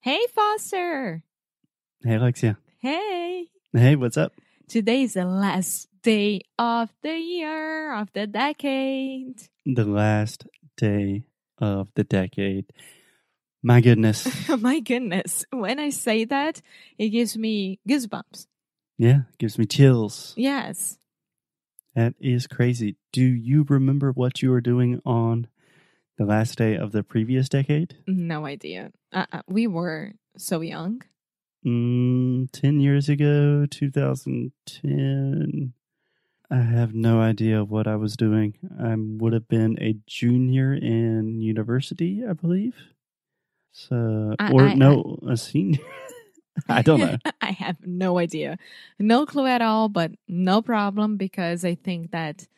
Hey, Foster. Hey, Alexia. Hey. Hey, what's up? Today is the last day of the year, of the decade. The last day of the decade. My goodness. My goodness. When I say that, it gives me goosebumps. Yeah, gives me chills. Yes. That is crazy. Do you remember what you were doing on the last day of the previous decade? No idea. Uh, uh, we were so young. Mm, 10 years ago, 2010. I have no idea what I was doing. I would have been a junior in university, I believe. So, I- or I- no, a senior. I don't know. I have no idea. No clue at all, but no problem because I think that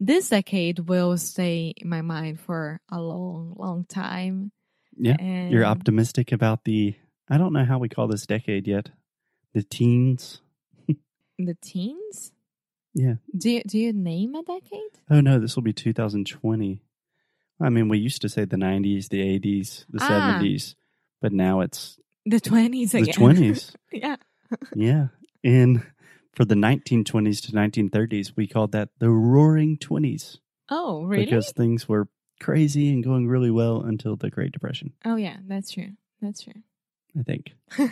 this decade will stay in my mind for a long, long time. Yeah, And You're optimistic about the, I don't know how we call this decade yet. The teens. The teens? Yeah. Do you, do you name a decade? Oh no, this will be 2020. I mean, we used to say the 90s, the 80s, the Ah. 70s, but now it's The 20s again. the 20s. yeah. yeah. And for the 1920s to 1930s, we called that the roaring 20s Oh, really? because things were crazy and going really well until the Great Depression, oh, yeah, that's true. That's true. I think.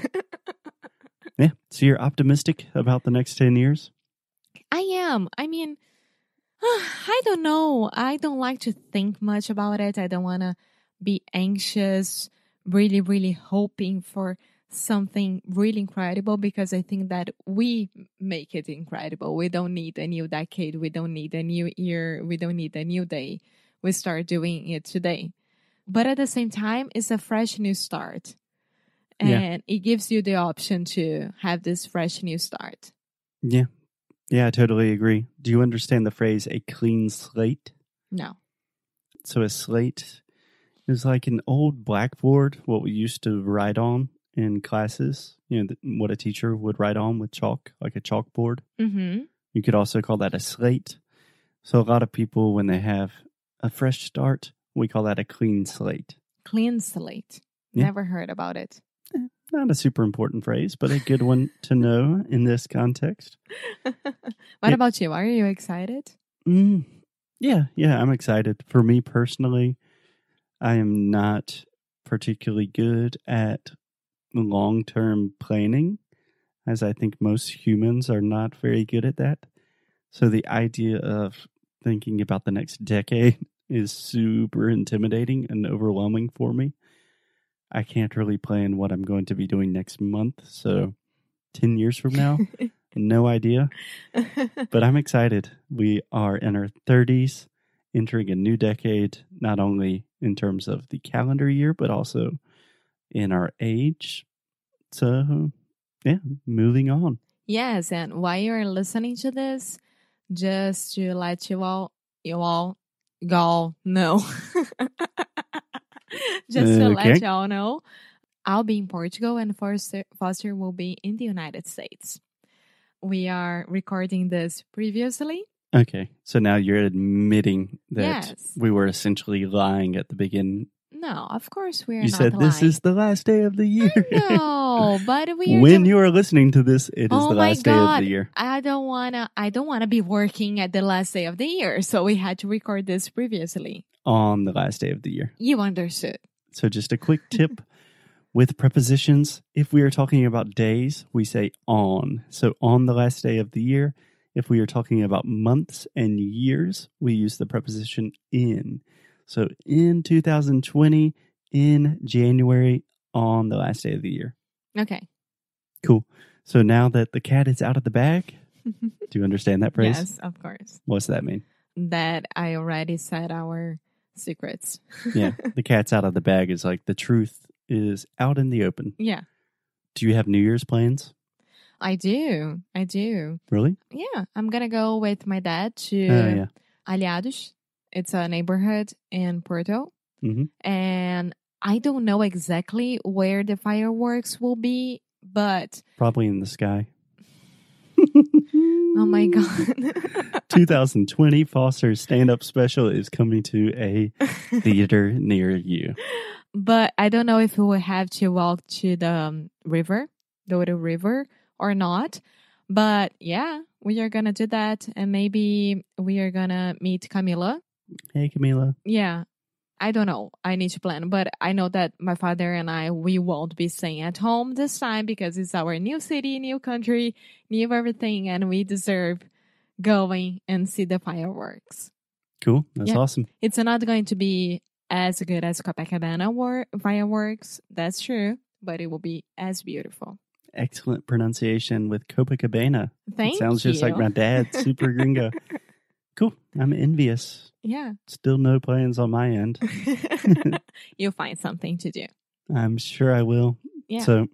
Yeah. So you're optimistic about the next 10 years? I am. I mean, I don't know. I don't like to think much about it. I don't want to be anxious, really, really hoping for something really incredible because I think that we make it incredible. We don't need a new decade. We don't need a new year. We don't need a new day. We start doing it today. But at the same time, it's a fresh new start. Yeah. And it gives you the option to have this fresh new start. Yeah. Yeah, I totally agree. Do you understand the phrase a clean slate? No. So a slate is like an old blackboard, what we used to write on in classes. You know, what a teacher would write on with chalk, like a chalkboard. Mm-hmm. You could also call that a slate. So a lot of people, when they have a fresh start, we call that a clean slate. Clean slate. Yeah. Never heard about it. Not a super important phrase, but a good one to know in this context. what Yeah. about you? Are you excited? Mm, yeah, yeah, I'm excited. For me personally, I am not particularly good at long term planning, as I think most humans are not very good at that. So the idea of thinking about the next decade is super intimidating and overwhelming for me. I can't really plan what I'm going to be doing next month. So 10 years from now, no idea but I'm excited. We are in our 30s, entering a new decade, not only in terms of the calendar year, but also in our age. So, yeah, moving on. yes, and while you're listening to this, just to let you all you all y'all know. just to let y'all know, I'll be in Portugal and Foster Foster will be in the United States. We are recording this previously. Okay, so now you're admitting that Yes. we were essentially lying at the beginning. No, of course we're You not said this lying. is the last day of the year. No, but we are when you are listening to this, it is Oh the last day of the year. I don't wanna I don't wanna be working at the last day of the year, so we had to record this previously. On the last day of the year. You understood. So, just a quick tip with prepositions. If we are talking about days, we say on. So, on the last day of the year. If we are talking about months and years, we use the preposition in. So, in 2020, in January, on the last day of the year. Okay. Cool. So, now that the cat is out of the bag, do you understand that phrase? yes, of course. What's that mean? That I already said our secrets. Yeah, the cat's out of the bag is like the truth is out in the open. Yeah. Do you have New Year's plans? I do. I do. Really? Yeah. I'm gonna go with my dad to Oh, yeah. Aliados. It's a neighborhood in Porto. hmm And I don't know exactly where the fireworks will be, but Probably in the sky. oh my god. 2020 Foster stand up special is coming to a theater near you. but I don't know if we will have to walk to the um, river, the little river, or not. But yeah, we are gonna do that, and maybe we are gonna meet Camila. Hey, Camila. Yeah, I don't know. I need to plan, but I know that my father and I we won't be staying at home this time because it's our new city, new country, new everything, and we deserve going and see the fireworks. Cool. That's Yeah. awesome. It's not going to be as good as Copacabana war- fireworks, that's true, but it will be as beautiful. Excellent pronunciation with Copacabana. Thank it sounds you. just like my dad, super gringo. Cool. I'm envious. yeah. Still no plans on my end. You'll find something to do. I'm sure I will. Yeah. So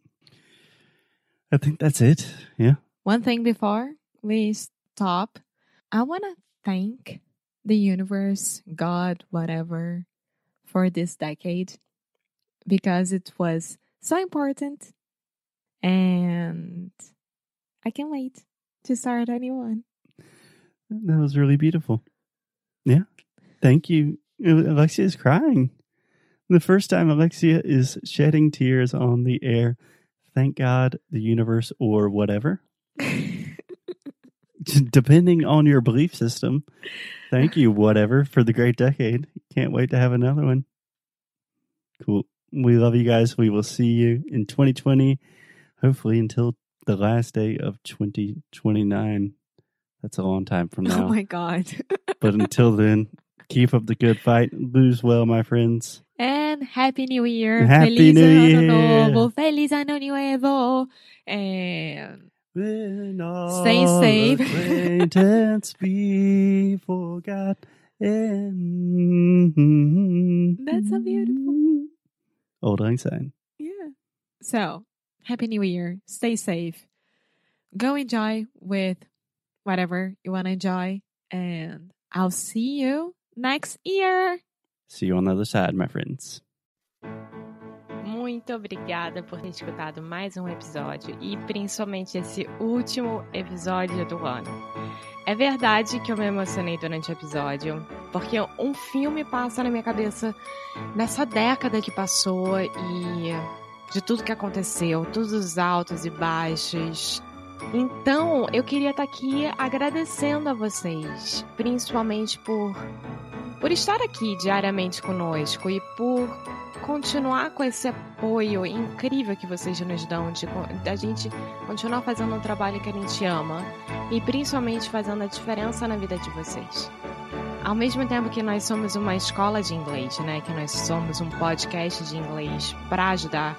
I think that's it. Yeah. One thing before we stop, I want to thank the universe, God, whatever, for this decade because it was so important. And I can't wait to start a new one. That was really beautiful. Yeah. Thank you. Uh, Alexia is crying. The first time Alexia is shedding tears on the air. Thank God, the universe, or whatever. Depending on your belief system. Thank you, whatever, for the great decade. Can't wait to have another one. Cool. We love you guys. We will see you in 2020, hopefully until the last day of 2029. That's a long time from oh now. Oh my God. But until then, keep up the good fight. Lose well, my friends. And Happy New Year. Happy Feliz New Ano Year. Novo. Feliz Ano Nuevo. And Stay safe. acquaintance be forgot. That's so beautiful. Auld Lang Syne. yeah. So, Happy New Year. Stay safe. Go enjoy with whatever you want to enjoy. And I'll see you next year. See you on the other side, my friends. Muito obrigada por ter escutado mais um episódio e principalmente esse último episódio do ano. É verdade que eu me emocionei durante o episódio, porque um filme passa na minha cabeça nessa década que passou e de tudo que aconteceu, todos os altos e baixos. Então, eu queria estar aqui agradecendo a vocês, principalmente por por estar aqui diariamente conosco e por continuar com esse apoio incrível que vocês nos dão, de da gente continuar fazendo um trabalho que a gente ama e principalmente fazendo a diferença na vida de vocês. Ao mesmo tempo que nós somos uma escola de inglês, né, que nós somos um podcast de inglês para ajudar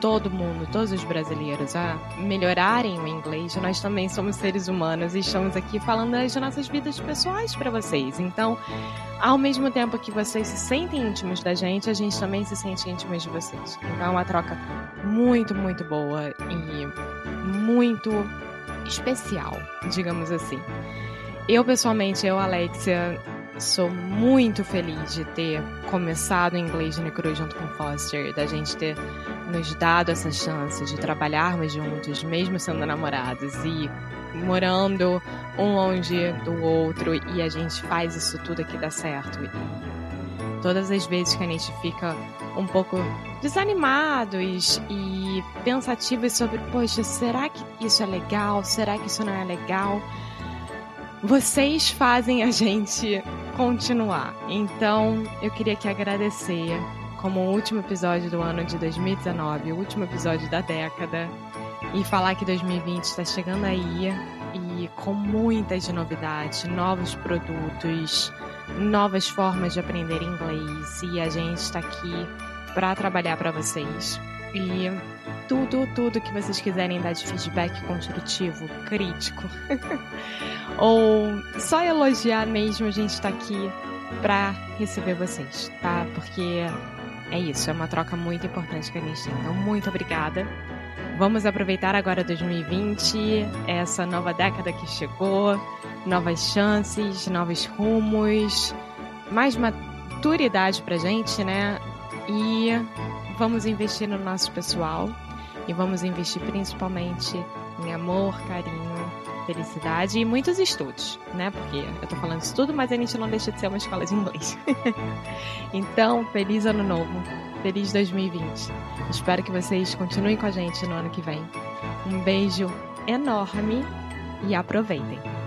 todo mundo, todos os brasileiros a melhorarem o inglês, nós também somos seres humanos e estamos aqui falando das nossas vidas pessoais para vocês. Então, ao mesmo tempo que vocês se sentem íntimos da gente, a gente também se sente íntimos de vocês. Então é uma troca muito, muito boa e muito especial, digamos assim. Eu, pessoalmente, eu, Alexia, sou muito feliz de ter começado o inglês no Cru junto com Foster, da gente ter nos dado essa chance de trabalharmos juntos, mesmo sendo namorados e morando um longe do outro e a gente faz isso tudo aqui dar certo. E todas as vezes que a gente fica um pouco desanimados e pensativos sobre, poxa, será que isso é legal? Será que isso não é legal? Vocês fazem a gente continuar. Então, eu queria aqui agradecer como o último episódio do ano de 2019, o último episódio da década, e falar que 2020 está chegando aí e com muitas novidades, novos produtos, novas formas de aprender inglês e a gente está aqui para trabalhar para vocês. E tudo, tudo que vocês quiserem dar de feedback construtivo, crítico, ou só elogiar mesmo, a gente está aqui para receber vocês, tá? Porque é isso, é uma troca muito importante que a gente tem. Então, muito obrigada. Vamos aproveitar agora 2020, essa nova década que chegou, novas chances, novos rumos, mais maturidade pra gente, né? E vamos investir no nosso pessoal e vamos investir principalmente em amor, carinho, felicidade e muitos estudos, né? Porque eu tô falando isso tudo, mas a gente não deixa de ser uma escola de inglês. então, feliz ano novo Feliz 2020. Espero que vocês continuem com a gente no ano que vem. Um beijo enorme e aproveitem.